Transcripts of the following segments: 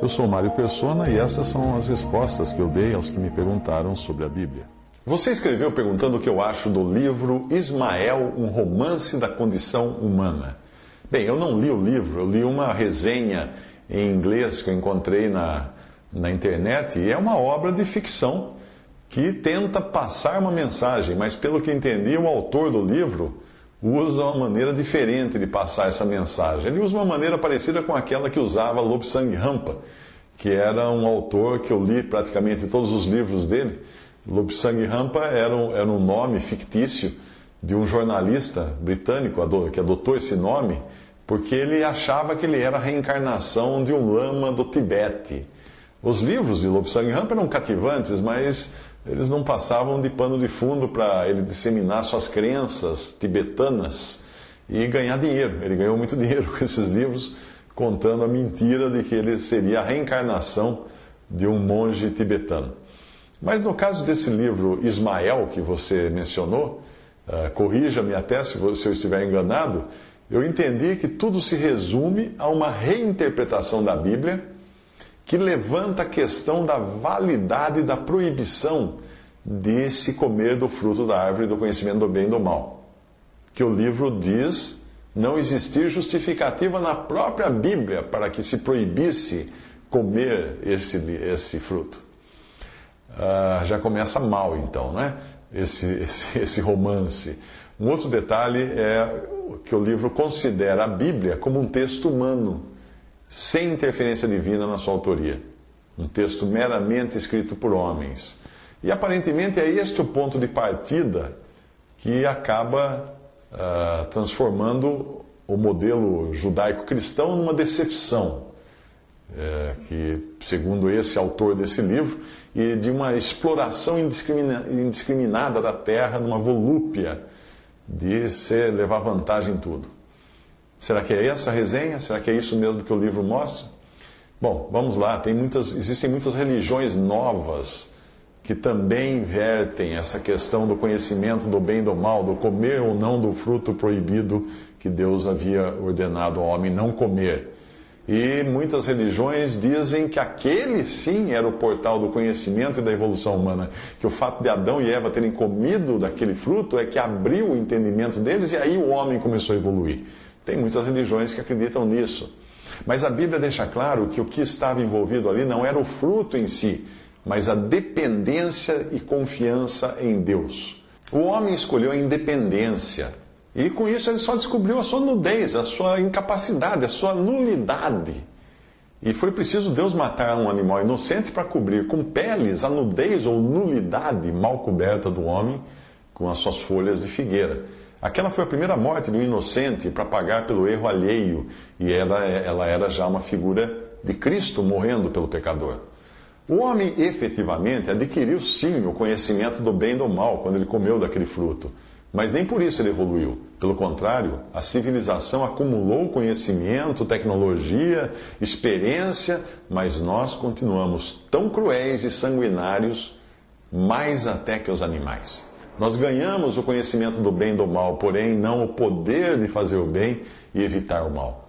Eu sou Mário Persona e essas são as respostas que eu dei aos que me perguntaram sobre a Bíblia. Você escreveu perguntando o que eu acho do livro Ismael, um romance da condição humana. Bem, eu não li o livro, eu li uma resenha em inglês que eu encontrei na, na internet e é uma obra de ficção que tenta passar uma mensagem, mas pelo que entendi, o autor do livro usa uma maneira diferente de passar essa mensagem. Ele usa uma maneira parecida com aquela que usava Lobsang Rampa, que era um autor que eu li praticamente todos os livros dele. Lobsang Rampa era um, era um nome fictício de um jornalista britânico que adotou esse nome porque ele achava que ele era a reencarnação de um lama do Tibete. Os livros de Lobsang Rampa eram cativantes, mas eles não passavam de pano de fundo para ele disseminar suas crenças tibetanas e ganhar dinheiro. Ele ganhou muito dinheiro com esses livros, contando a mentira de que ele seria a reencarnação de um monge tibetano. Mas no caso desse livro Ismael, que você mencionou, uh, corrija-me até se eu estiver enganado, eu entendi que tudo se resume a uma reinterpretação da Bíblia que levanta a questão da validade da proibição de se comer do fruto da árvore do conhecimento do bem e do mal. Que o livro diz não existir justificativa na própria Bíblia para que se proibisse comer esse, esse fruto. Uh, já começa mal, então, né? Esse, esse, esse romance. Um outro detalhe é que o livro considera a Bíblia como um texto humano sem interferência divina na sua autoria. Um texto meramente escrito por homens. E aparentemente é este o ponto de partida que acaba uh, transformando o modelo judaico-cristão numa decepção. É, que, segundo esse autor desse livro, e de uma exploração indiscrimina, indiscriminada da terra, numa volúpia de se levar vantagem em tudo. Será que é essa a resenha? Será que é isso mesmo que o livro mostra? Bom, vamos lá. Tem muitas, existem muitas religiões novas que também invertem essa questão do conhecimento do bem e do mal, do comer ou não do fruto proibido que Deus havia ordenado ao homem não comer. E muitas religiões dizem que aquele sim era o portal do conhecimento e da evolução humana. Que o fato de Adão e Eva terem comido daquele fruto é que abriu o entendimento deles e aí o homem começou a evoluir. Tem muitas religiões que acreditam nisso. Mas a Bíblia deixa claro que o que estava envolvido ali não era o fruto em si, mas a dependência e confiança em Deus. O homem escolheu a independência. E com isso ele só descobriu a sua nudez, a sua incapacidade, a sua nulidade. E foi preciso Deus matar um animal inocente para cobrir com peles a nudez ou nulidade mal coberta do homem com as suas folhas de figueira. Aquela foi a primeira morte do inocente para pagar pelo erro alheio, e ela, ela era já uma figura de Cristo morrendo pelo pecador. O homem efetivamente adquiriu sim o conhecimento do bem e do mal quando ele comeu daquele fruto, mas nem por isso ele evoluiu. Pelo contrário, a civilização acumulou conhecimento, tecnologia, experiência, mas nós continuamos tão cruéis e sanguinários, mais até que os animais. Nós ganhamos o conhecimento do bem e do mal, porém não o poder de fazer o bem e evitar o mal.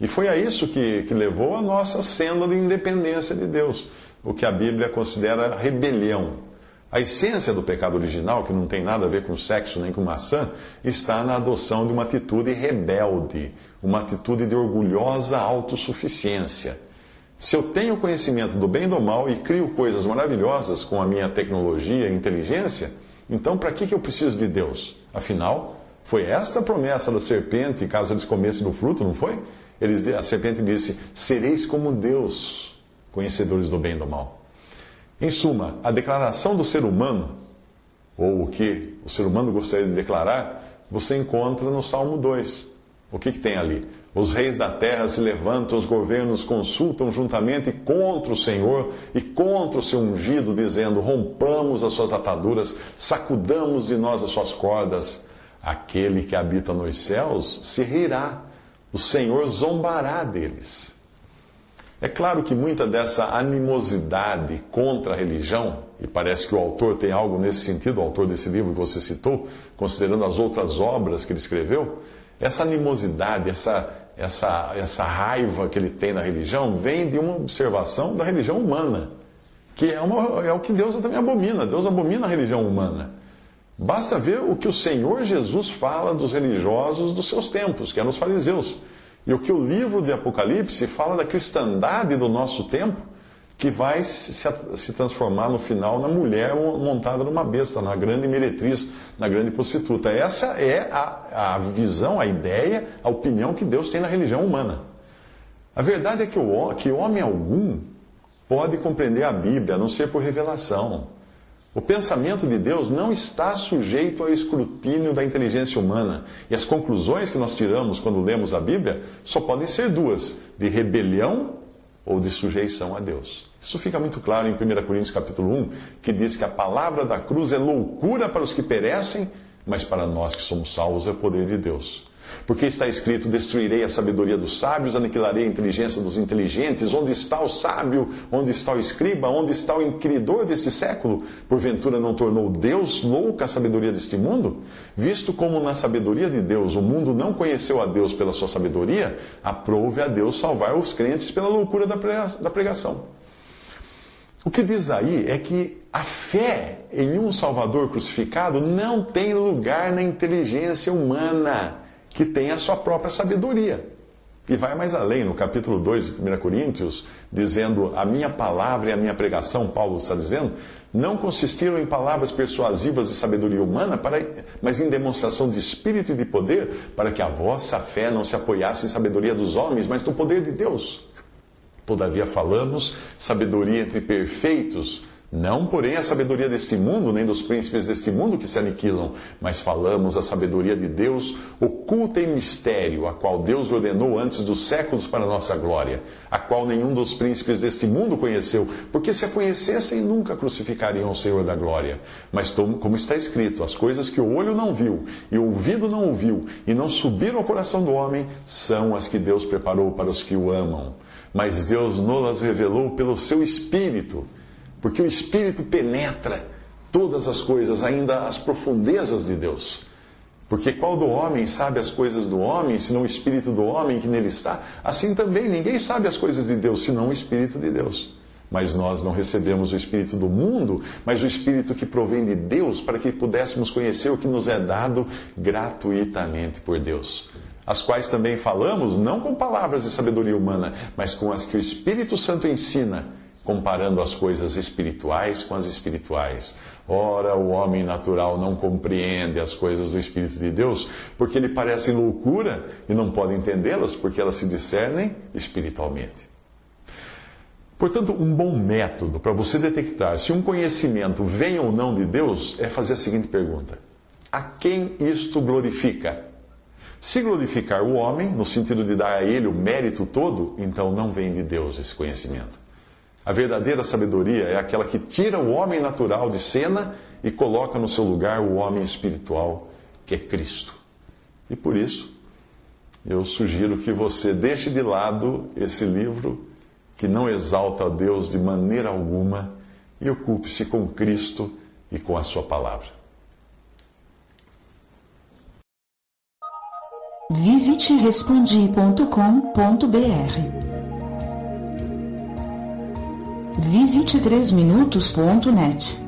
E foi a isso que, que levou a nossa senda de independência de Deus, o que a Bíblia considera rebelião. A essência do pecado original, que não tem nada a ver com sexo nem com maçã, está na adoção de uma atitude rebelde, uma atitude de orgulhosa autossuficiência. Se eu tenho conhecimento do bem e do mal e crio coisas maravilhosas com a minha tecnologia e inteligência, então para que, que eu preciso de Deus? Afinal, foi esta promessa da serpente, caso eles comessem do fruto, não foi? Eles, a serpente disse: Sereis como Deus, conhecedores do bem e do mal. Em suma, a declaração do ser humano, ou o que o ser humano gostaria de declarar, você encontra no Salmo 2. O que, que tem ali? Os reis da terra se levantam, os governos consultam juntamente contra o Senhor e contra o seu ungido, dizendo: Rompamos as suas ataduras, sacudamos de nós as suas cordas. Aquele que habita nos céus se rirá, o Senhor zombará deles. É claro que muita dessa animosidade contra a religião, e parece que o autor tem algo nesse sentido, o autor desse livro que você citou, considerando as outras obras que ele escreveu, essa animosidade, essa, essa, essa raiva que ele tem na religião, vem de uma observação da religião humana, que é, uma, é o que Deus também abomina. Deus abomina a religião humana. Basta ver o que o Senhor Jesus fala dos religiosos dos seus tempos, que eram os fariseus. E o que o livro de Apocalipse fala da cristandade do nosso tempo, que vai se, se transformar no final na mulher montada numa besta, na grande meretriz, na grande prostituta. Essa é a, a visão, a ideia, a opinião que Deus tem na religião humana. A verdade é que, o, que homem algum pode compreender a Bíblia, a não ser por revelação. O pensamento de Deus não está sujeito ao escrutínio da inteligência humana. E as conclusões que nós tiramos quando lemos a Bíblia só podem ser duas: de rebelião ou de sujeição a Deus. Isso fica muito claro em 1 Coríntios capítulo 1, que diz que a palavra da cruz é loucura para os que perecem, mas para nós que somos salvos é o poder de Deus. Porque está escrito: Destruirei a sabedoria dos sábios, aniquilarei a inteligência dos inteligentes. Onde está o sábio? Onde está o escriba? Onde está o inquiridor deste século? Porventura não tornou Deus louca a sabedoria deste mundo? Visto como na sabedoria de Deus o mundo não conheceu a Deus pela sua sabedoria, aprove a Deus salvar os crentes pela loucura da pregação. O que diz aí é que a fé em um Salvador crucificado não tem lugar na inteligência humana que tem a sua própria sabedoria. E vai mais além, no capítulo 2 de 1 Coríntios, dizendo: A minha palavra e a minha pregação, Paulo está dizendo, não consistiram em palavras persuasivas de sabedoria humana, para, mas em demonstração de espírito e de poder, para que a vossa fé não se apoiasse em sabedoria dos homens, mas no poder de Deus. Todavia falamos sabedoria entre perfeitos não, porém, a sabedoria deste mundo, nem dos príncipes deste mundo que se aniquilam, mas falamos a sabedoria de Deus, oculta em mistério, a qual Deus ordenou antes dos séculos para nossa glória, a qual nenhum dos príncipes deste mundo conheceu, porque se a conhecessem, nunca crucificariam o Senhor da glória. Mas, como está escrito, as coisas que o olho não viu, e o ouvido não ouviu, e não subiram ao coração do homem, são as que Deus preparou para os que o amam. Mas Deus nos revelou pelo seu Espírito porque o Espírito penetra todas as coisas, ainda as profundezas de Deus. Porque qual do homem sabe as coisas do homem, senão o Espírito do homem que nele está? Assim também ninguém sabe as coisas de Deus, senão o Espírito de Deus. Mas nós não recebemos o Espírito do mundo, mas o Espírito que provém de Deus, para que pudéssemos conhecer o que nos é dado gratuitamente por Deus. As quais também falamos, não com palavras de sabedoria humana, mas com as que o Espírito Santo ensina comparando as coisas espirituais com as espirituais. Ora, o homem natural não compreende as coisas do Espírito de Deus, porque lhe parecem loucura e não pode entendê-las, porque elas se discernem espiritualmente. Portanto, um bom método para você detectar se um conhecimento vem ou não de Deus é fazer a seguinte pergunta: A quem isto glorifica? Se glorificar o homem, no sentido de dar a ele o mérito todo, então não vem de Deus esse conhecimento. A verdadeira sabedoria é aquela que tira o homem natural de cena e coloca no seu lugar o homem espiritual, que é Cristo. E por isso, eu sugiro que você deixe de lado esse livro que não exalta a Deus de maneira alguma e ocupe-se com Cristo e com a Sua palavra. Visite Visite 3minutos.net.